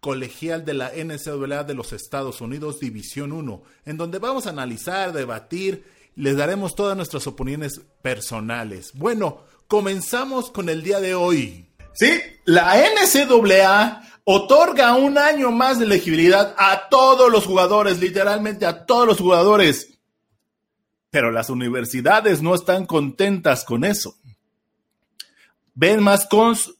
colegial de la NCAA de los Estados Unidos, División 1, en donde vamos a analizar, debatir, les daremos todas nuestras opiniones personales. Bueno, comenzamos con el día de hoy. Sí, la NCAA otorga un año más de elegibilidad a todos los jugadores, literalmente a todos los jugadores. Pero las universidades no están contentas con eso. Ven más cons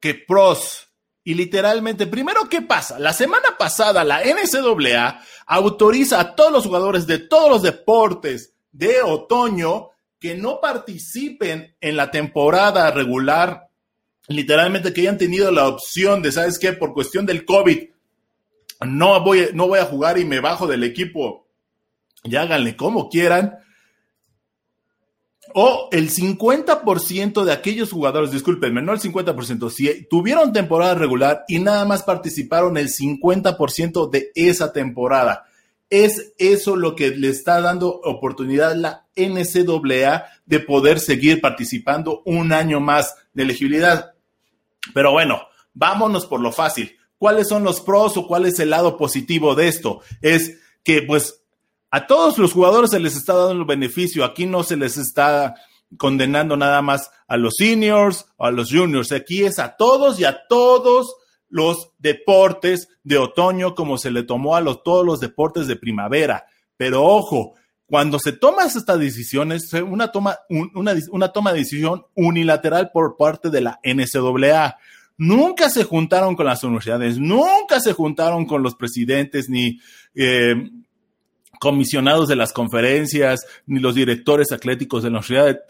que pros. Y literalmente, primero, ¿qué pasa? La semana pasada la NCAA autoriza a todos los jugadores de todos los deportes de otoño que no participen en la temporada regular, literalmente que hayan tenido la opción de, ¿sabes qué? Por cuestión del COVID, no voy, no voy a jugar y me bajo del equipo, y háganle como quieran o el 50% de aquellos jugadores, discúlpenme, no el 50%, si tuvieron temporada regular y nada más participaron el 50% de esa temporada. Es eso lo que le está dando oportunidad la NCAA de poder seguir participando un año más de elegibilidad. Pero bueno, vámonos por lo fácil. ¿Cuáles son los pros o cuál es el lado positivo de esto? Es que pues a todos los jugadores se les está dando el beneficio. Aquí no se les está condenando nada más a los seniors o a los juniors. Aquí es a todos y a todos los deportes de otoño, como se le tomó a los, todos los deportes de primavera. Pero ojo, cuando se toman estas decisiones, una toma, una, una toma de decisión unilateral por parte de la NCAA. Nunca se juntaron con las universidades, nunca se juntaron con los presidentes ni eh, comisionados de las conferencias, ni los directores atléticos de la universidad.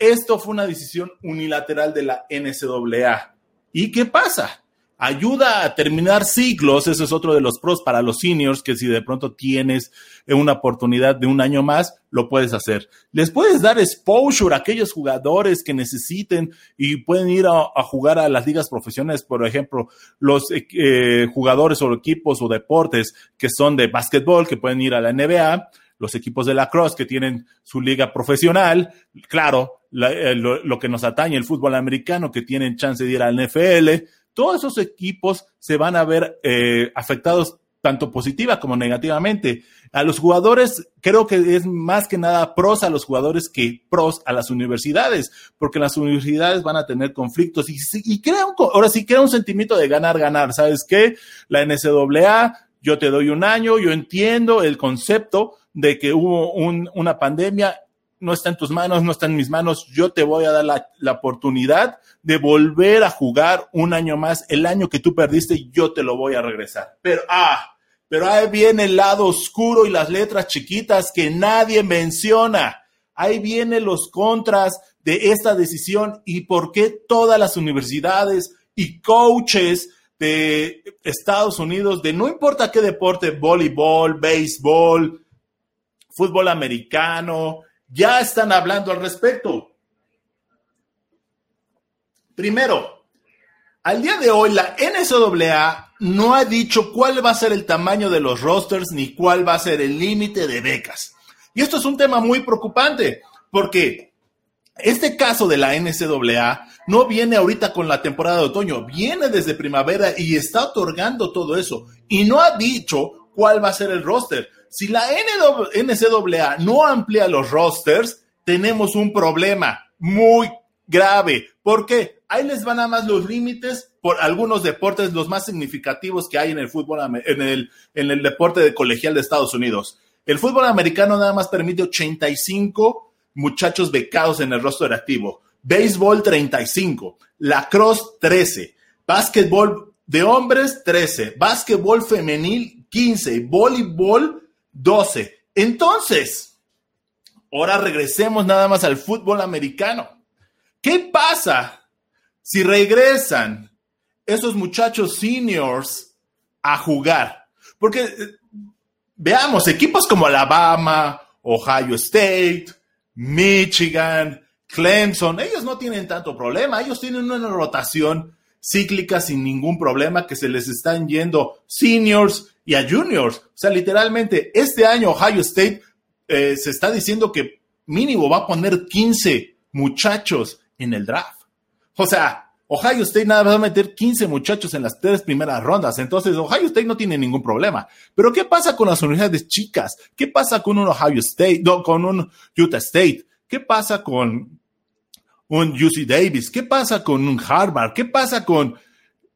Esto fue una decisión unilateral de la NCAA. ¿Y qué pasa? Ayuda a terminar ciclos, ese es otro de los pros para los seniors, que si de pronto tienes una oportunidad de un año más, lo puedes hacer. Les puedes dar exposure a aquellos jugadores que necesiten y pueden ir a, jugar a las ligas profesionales, por ejemplo, los eh, jugadores o equipos o deportes que son de básquetbol, que pueden ir a la NBA, los equipos de la cross que tienen su liga profesional, claro, eh, lo, lo, que nos atañe el fútbol americano, que tienen chance de ir al NFL, todos esos equipos se van a ver eh, afectados tanto positiva como negativamente. A los jugadores, creo que es más que nada pros a los jugadores que pros a las universidades, porque las universidades van a tener conflictos y, y crea un, ahora sí crea un sentimiento de ganar, ganar. ¿Sabes qué? La NCAA, yo te doy un año, yo entiendo el concepto de que hubo un, una pandemia no está en tus manos, no está en mis manos, yo te voy a dar la, oportunidad de volver a jugar un año más, el año que tú perdiste, yo te lo voy a regresar. Pero, ah, pero ahí viene el lado oscuro y las letras chiquitas que nadie menciona. Ahí vienen los contras de esta decisión y por qué todas las universidades y coaches de Estados Unidos, de no importa qué deporte, voleibol, béisbol, fútbol americano, ya están hablando al respecto. Primero, al día de hoy la NCAA no ha dicho cuál va a ser el tamaño de los rosters ni cuál va a ser el límite de becas. Y esto es un tema muy preocupante porque este caso de la NCAA no viene ahorita con la temporada de otoño, viene desde primavera y está otorgando todo eso. Y no ha dicho cuál va a ser el roster. Si la NCAA no amplía los rosters, tenemos un problema muy grave. ¿Por qué? Ahí les van a más los límites por algunos deportes, los más significativos que hay en el fútbol, en el, en el deporte de colegial de Estados Unidos. El fútbol americano nada más permite 85 muchachos becados en el roster activo. Béisbol 35, lacrosse 13, básquetbol de hombres 13, básquetbol femenil 15, voleibol 12. Entonces, ahora regresemos nada más al fútbol americano. ¿Qué pasa si regresan esos muchachos seniors a jugar? Porque eh, veamos, equipos como Alabama, Ohio State, Michigan, Clemson, ellos no tienen tanto problema, ellos tienen una rotación cíclica sin ningún problema que se les están yendo seniors y a juniors. O sea, literalmente, este año Ohio State eh, se está diciendo que mínimo va a poner 15 muchachos en el draft. O sea, Ohio State nada más va a meter 15 muchachos en las tres primeras rondas. Entonces, Ohio State no tiene ningún problema. Pero, ¿qué pasa con las universidades chicas? ¿Qué pasa con un Ohio State, no, con un Utah State? ¿Qué pasa con un UC Davis? ¿Qué pasa con un Harvard? ¿Qué pasa con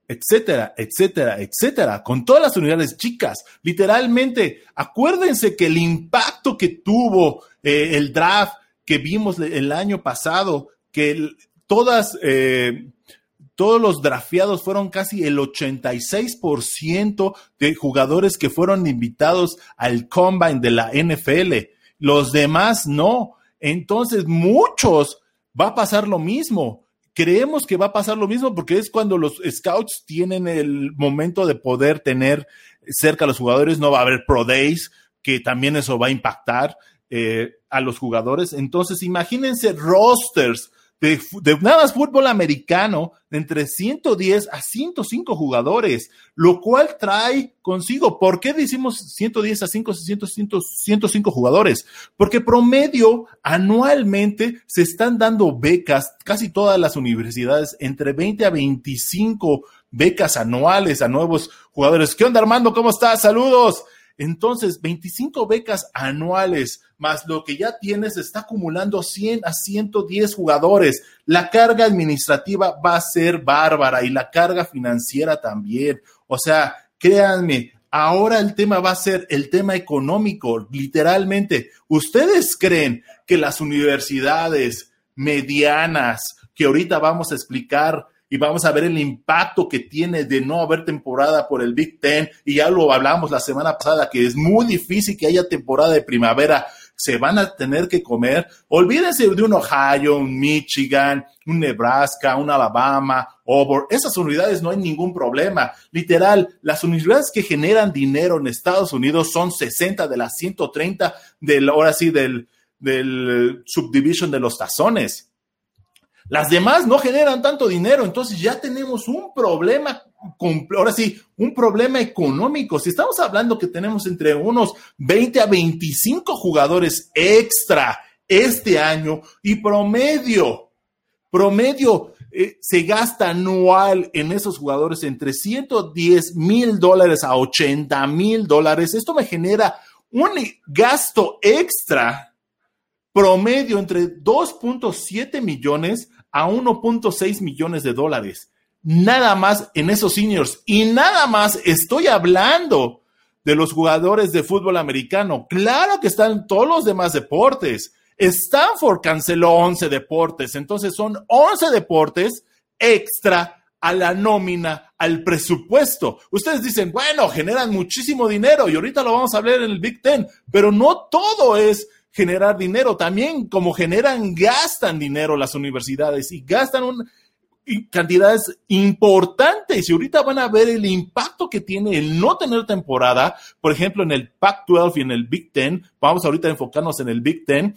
etcétera, etcétera, etcétera, con todas las unidades chicas. Literalmente, acuérdense que el impacto que tuvo eh, el draft que vimos el año pasado, que todas, eh, todos los drafeados fueron casi el 86% de jugadores que fueron invitados al combine de la NFL. Los demás no. Entonces, muchos va a pasar lo mismo creemos que va a pasar lo mismo porque es cuando los scouts tienen el momento de poder tener cerca a los jugadores, no va a haber pro days, que también eso va a impactar eh, a los jugadores. Entonces, imagínense rosters de, nada más fútbol americano de entre 110 a 105 jugadores, lo cual trae consigo, ¿por qué decimos 110 a 5, 105 jugadores? Porque promedio anualmente se están dando becas, casi todas las universidades, entre 20 a 25 becas anuales a nuevos jugadores. ¿Qué onda Armando? ¿Cómo estás? Saludos. Entonces, 25 becas anuales más lo que ya tienes está acumulando 100 a 110 jugadores. La carga administrativa va a ser bárbara y la carga financiera también. O sea, créanme, ahora el tema va a ser el tema económico, literalmente. ¿Ustedes creen que las universidades medianas, que ahorita vamos a explicar, y vamos a ver el impacto que tiene de no haber temporada por el Big Ten. Y ya lo hablamos la semana pasada, que es muy difícil que haya temporada de primavera. Se van a tener que comer. Olvídense de un Ohio, un Michigan, un Nebraska, un Alabama, Auburn. Esas unidades no hay ningún problema. Literal, las unidades que generan dinero en Estados Unidos son 60 de las 130 del, ahora sí, del, del subdivision de los tazones. Las demás no generan tanto dinero, entonces ya tenemos un problema, ahora sí, un problema económico. Si estamos hablando que tenemos entre unos 20 a 25 jugadores extra este año y promedio, promedio eh, se gasta anual en esos jugadores entre 110 mil dólares a 80 mil dólares. Esto me genera un gasto extra promedio entre 2.7 millones a 1.6 millones de dólares. Nada más en esos seniors. Y nada más estoy hablando de los jugadores de fútbol americano. Claro que están todos los demás deportes. Stanford canceló 11 deportes, entonces son 11 deportes extra a la nómina, al presupuesto. Ustedes dicen, bueno, generan muchísimo dinero y ahorita lo vamos a hablar en el Big Ten, pero no todo es generar dinero. También como generan, gastan dinero las universidades y gastan un, cantidades importantes. Y ahorita van a ver el impacto que tiene el no tener temporada, por ejemplo, en el Pac-12 y en el Big Ten, vamos ahorita a enfocarnos en el Big Ten,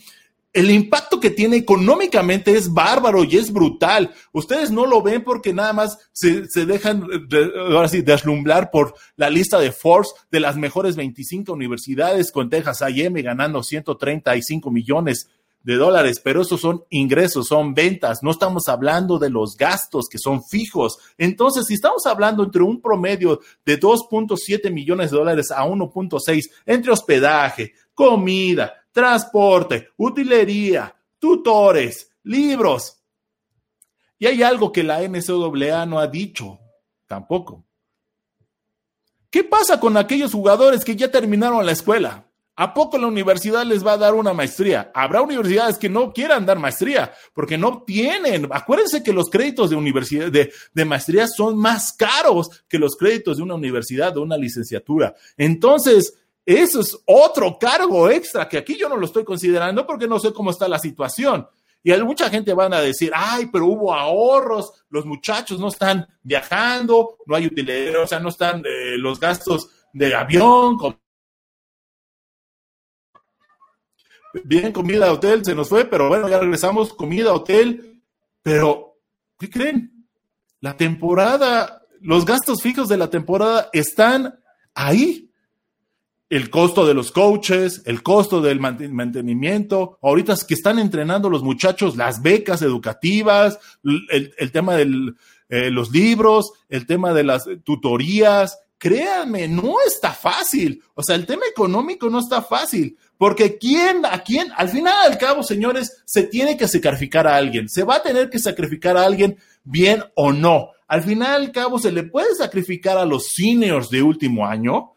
el impacto que tiene económicamente es bárbaro y es brutal. Ustedes no lo ven porque nada más se, dejan ahora sí, deslumbrar por la lista de Forbes de las mejores 25 universidades con Texas A&M ganando 135 millones de dólares, pero esos son ingresos, son ventas, no estamos hablando de los gastos que son fijos. Entonces, si estamos hablando entre un promedio de 2.7 millones de dólares a 1.6 entre hospedaje, comida, transporte, utilería, tutores, libros. Y hay algo que la NCAA no ha dicho tampoco. ¿Qué pasa con aquellos jugadores que ya terminaron la escuela? ¿A poco la universidad les va a dar una maestría? Habrá universidades que no quieran dar maestría porque no tienen. Acuérdense que los créditos de universidad de, maestría son más caros que los créditos de una universidad, de una licenciatura. Entonces, eso es otro cargo extra que aquí yo no lo estoy considerando porque no sé cómo está la situación. Y hay mucha gente van a decir, ay, pero hubo ahorros, los muchachos no están viajando, no hay utilidad, o sea, no están eh, los gastos de avión, bien, comida, hotel, se nos fue, pero bueno, ya regresamos, comida, hotel, pero, ¿qué creen? La temporada, los gastos fijos de la temporada están ahí. El costo de los coaches, el costo del mantenimiento, ahorita es que están entrenando los muchachos, las becas educativas, el, tema de eh, los libros, el tema de las tutorías, créanme, no está fácil. O sea, el tema económico no está fácil. Porque quién, a quién, al final al cabo, señores, se tiene que sacrificar a alguien. Se va a tener que sacrificar a alguien, bien o no. Al final al cabo, se le puede sacrificar a los seniors de último año.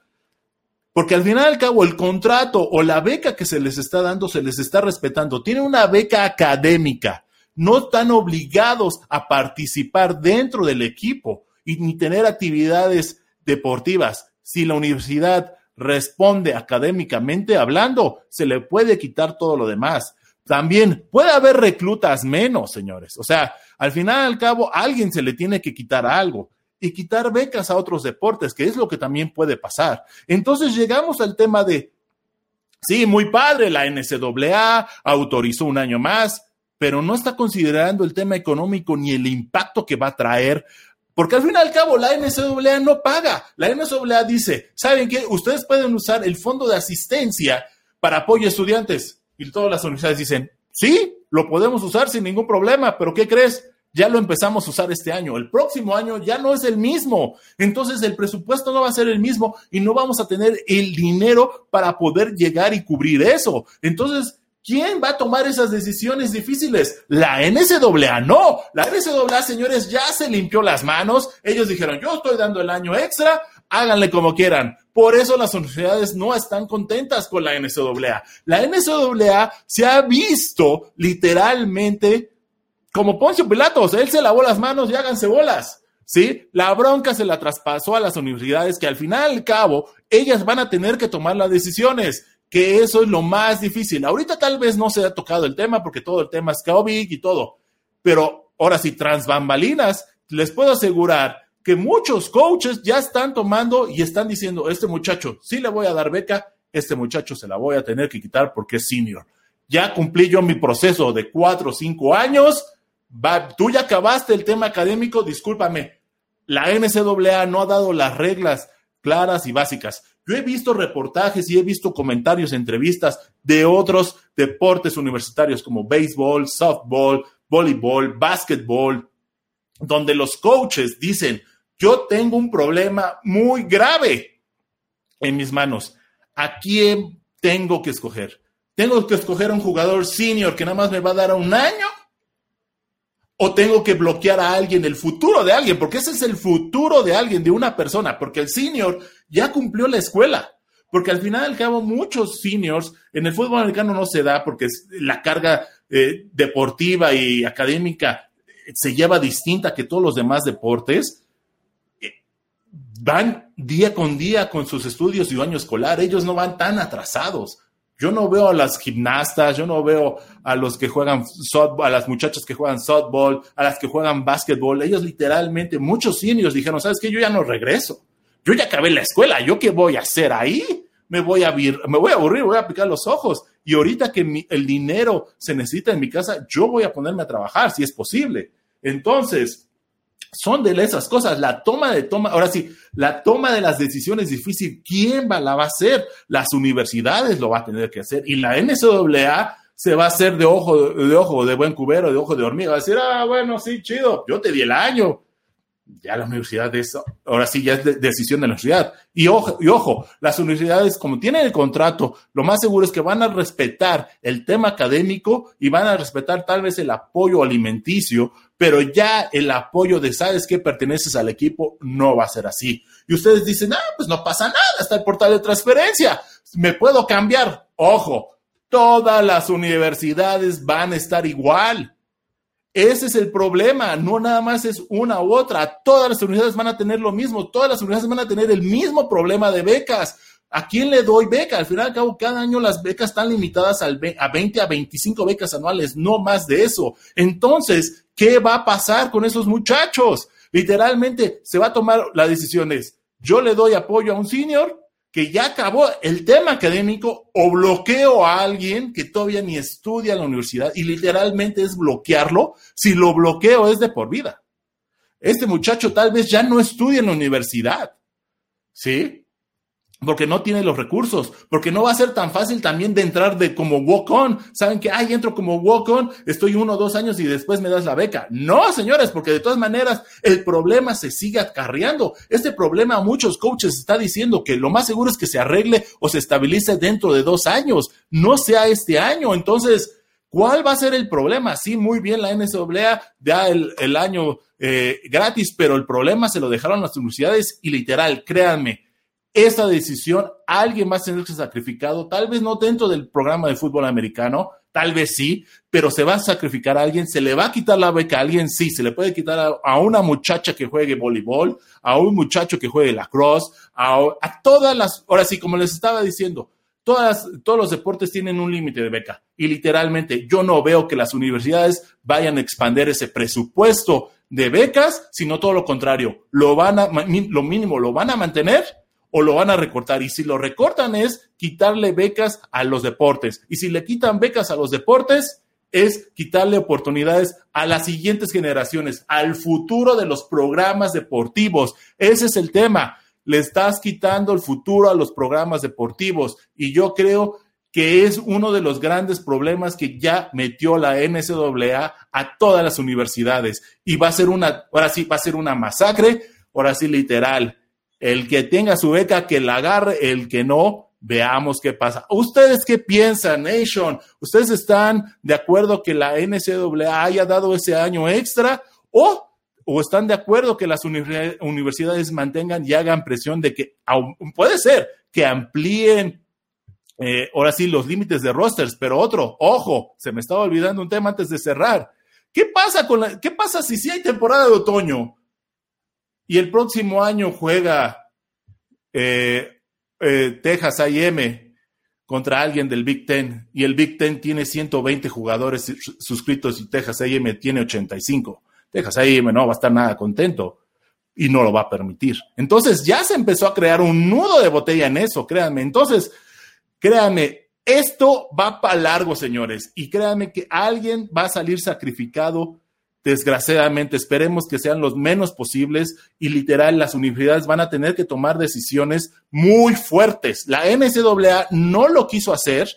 Porque al final al cabo, el contrato o la beca que se les está dando, se les está respetando. Tiene una beca académica. No están obligados a participar dentro del equipo y ni tener actividades deportivas. Si la universidad responde académicamente hablando, se le puede quitar todo lo demás. También puede haber reclutas menos, señores. O sea, al final al cabo, a alguien se le tiene que quitar algo y quitar becas a otros deportes, que es lo que también puede pasar. Entonces llegamos al tema de, sí, muy padre, la NCAA autorizó un año más, pero no está considerando el tema económico ni el impacto que va a traer porque al fin y al cabo la NCAA no paga. La NCAA dice, ¿saben qué? Ustedes pueden usar el fondo de asistencia para apoyo a estudiantes. Y todas las universidades dicen, sí, lo podemos usar sin ningún problema, pero ¿qué crees? Ya lo empezamos a usar este año. El próximo año ya no es el mismo. Entonces el presupuesto no va a ser el mismo y no vamos a tener el dinero para poder llegar y cubrir eso. Entonces, ¿Quién va a tomar esas decisiones difíciles? La NCAA no. La NCAA, señores, ya se limpió las manos. Ellos dijeron, yo estoy dando el año extra, háganle como quieran. Por eso las universidades no están contentas con la NCAA. La NCAA se ha visto literalmente como Poncio Pilatos. Él se lavó las manos y háganse bolas. ¿Sí? La bronca se la traspasó a las universidades que al final al cabo ellas van a tener que tomar las decisiones que eso es lo más difícil. Ahorita tal vez no se ha tocado el tema porque todo el tema es COVID y todo, pero ahora sí, tras bambalinas, les puedo asegurar que muchos coaches ya están tomando y están diciendo, este muchacho sí le voy a dar beca, este muchacho se la voy a tener que quitar porque es senior. Ya cumplí yo mi proceso de cuatro o cinco años, tú ya acabaste el tema académico, discúlpame, la NCAA no ha dado las reglas claras y básicas. Yo he visto reportajes y he visto comentarios, entrevistas de otros deportes universitarios como béisbol, softball, voleibol, básquetbol, donde los coaches dicen, yo tengo un problema muy grave en mis manos. ¿A quién tengo que escoger? ¿Tengo que escoger a un jugador senior que nada más me va a dar un año? O tengo que bloquear a alguien, el futuro de alguien, porque ese es el futuro de alguien, de una persona, porque el senior ya cumplió la escuela. Porque al final al cabo, muchos seniors en el fútbol americano no se da porque la carga eh, deportiva y académica se lleva distinta que todos los demás deportes. Eh, van día con día con sus estudios y año escolar, ellos no van tan atrasados. Yo no veo a las gimnastas, yo no veo a los que juegan softball, a las muchachas que juegan softball, a las que juegan básquetbol. Ellos literalmente, muchos seniors dijeron, ¿sabes qué? Yo ya no regreso. Yo ya acabé la escuela. ¿Yo qué voy a hacer ahí? Me voy a, me voy a aburrir, voy a picar los ojos. Y ahorita que el dinero se necesita en mi casa, yo voy a ponerme a trabajar, si es posible. Entonces, son de esas cosas. La toma de toma, ahora sí, la toma de las decisiones es difícil. ¿Quién va, la va a hacer? Las universidades lo va a tener que hacer. Y la NCAA se va a hacer de ojo de ojo de buen cubero, de ojo de hormiga. Va a decir, ah, bueno, sí, chido, yo te di el año ya la universidad de eso, ahora sí ya es decisión de la universidad. Y ojo, y ojo, las universidades como tienen el contrato, lo más seguro es que van a respetar el tema académico y van a respetar tal vez el apoyo alimenticio, pero ya el apoyo de sabes que perteneces al equipo no va a ser así. Y ustedes dicen, ah, pues no pasa nada, está el portal de transferencia, me puedo cambiar. Ojo, todas las universidades van a estar igual ese es el problema, no nada más es una u otra, todas las universidades van a tener lo mismo, todas las universidades van a tener el mismo problema de becas. ¿A quién le doy beca? Al final y al cabo, cada año las becas están limitadas a 20 a 25 becas anuales, no más de eso. Entonces, ¿qué va a pasar con esos muchachos? Literalmente, se va a tomar la decisión es, yo le doy apoyo a un senior, que ya acabó el tema académico o bloqueo a alguien que todavía ni estudia en la universidad y literalmente es bloquearlo. Si lo bloqueo es de por vida. Este muchacho tal vez ya no estudia en la universidad. ¿Sí? Porque no tiene los recursos, porque no va a ser tan fácil también de entrar de como walk-on. Saben que, ay, entro como walk-on, estoy uno o dos años y después me das la beca. No, señores, porque de todas maneras el problema se sigue acarreando. Este problema a muchos coaches está diciendo que lo más seguro es que se arregle o se estabilice dentro de dos años, no sea este año. Entonces, ¿cuál va a ser el problema? Sí, muy bien, la NCAA da el, año eh, gratis, pero el problema se lo dejaron las universidades y literal, créanme, esta decisión alguien a tener que sacrificado, tal vez no dentro del programa de fútbol americano, tal vez sí, pero se va a sacrificar a alguien, se le va a quitar la beca a alguien, sí, se le puede quitar a, una muchacha que juegue voleibol, a un muchacho que juegue lacrosse, a, a todas las, ahora sí, como les estaba diciendo, todas, todos los deportes tienen un límite de beca y literalmente yo no veo que las universidades vayan a expandir ese presupuesto de becas, sino todo lo contrario, lo van a, lo mínimo lo van a mantener o lo van a recortar. Y si lo recortan es quitarle becas a los deportes. Y si le quitan becas a los deportes, es quitarle oportunidades a las siguientes generaciones, al futuro de los programas deportivos. Ese es el tema. Le estás quitando el futuro a los programas deportivos. Y yo creo que es uno de los grandes problemas que ya metió la NCAA a todas las universidades. Y va a ser una, ahora sí, va a ser una masacre, ahora sí, literal. El que tenga su beca, que la agarre, el que no, veamos qué pasa. ¿Ustedes qué piensan, Nation? ¿Ustedes están de acuerdo que la NCAA haya dado ese año extra o, o están de acuerdo que las universidades mantengan y hagan presión de que puede ser que amplíen eh, ahora sí los límites de rosters, pero otro, ojo, se me estaba olvidando un tema antes de cerrar. ¿Qué pasa con la, qué pasa si sí hay temporada de otoño? Y el próximo año juega eh, eh, Texas AM contra alguien del Big Ten y el Big Ten tiene 120 jugadores suscritos y Texas AM tiene 85. Texas AM no va a estar nada contento y no lo va a permitir. Entonces ya se empezó a crear un nudo de botella en eso, créanme. Entonces, créanme, esto va para largo, señores, y créanme que alguien va a salir sacrificado Desgraciadamente, esperemos que sean los menos posibles y literal las universidades van a tener que tomar decisiones muy fuertes. La NCAA no lo quiso hacer,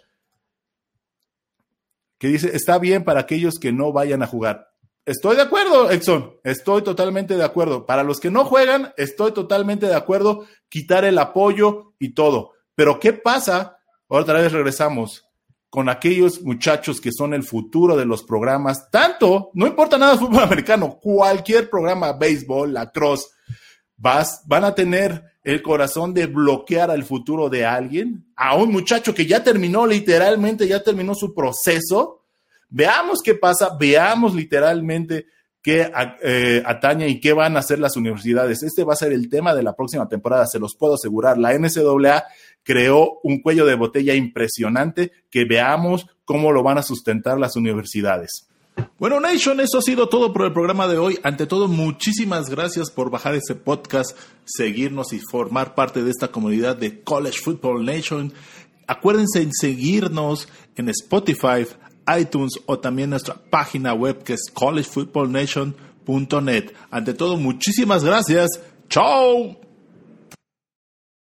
que dice, está bien para aquellos que no vayan a jugar. Estoy de acuerdo, Exxon, estoy totalmente de acuerdo. Para los que no juegan, estoy totalmente de acuerdo, quitar el apoyo y todo. Pero ¿qué pasa? Otra vez regresamos con aquellos muchachos que son el futuro de los programas, tanto, no importa nada fútbol americano, cualquier programa, béisbol, lacrosse, vas, van a tener el corazón de bloquear al futuro de alguien, a un muchacho que ya terminó literalmente, ya terminó su proceso. Veamos qué pasa, veamos literalmente qué eh, atañe y qué van a hacer las universidades. Este va a ser el tema de la próxima temporada, se los puedo asegurar. La NCAA creó un cuello de botella impresionante que veamos cómo lo van a sustentar las universidades. Bueno, Nation, eso ha sido todo por el programa de hoy. Ante todo, muchísimas gracias por bajar ese podcast, seguirnos y formar parte de esta comunidad de College Football Nation. Acuérdense en seguirnos en Spotify, iTunes o también nuestra página web que es collegefootballnation.net. Ante todo, muchísimas gracias. ¡Chao!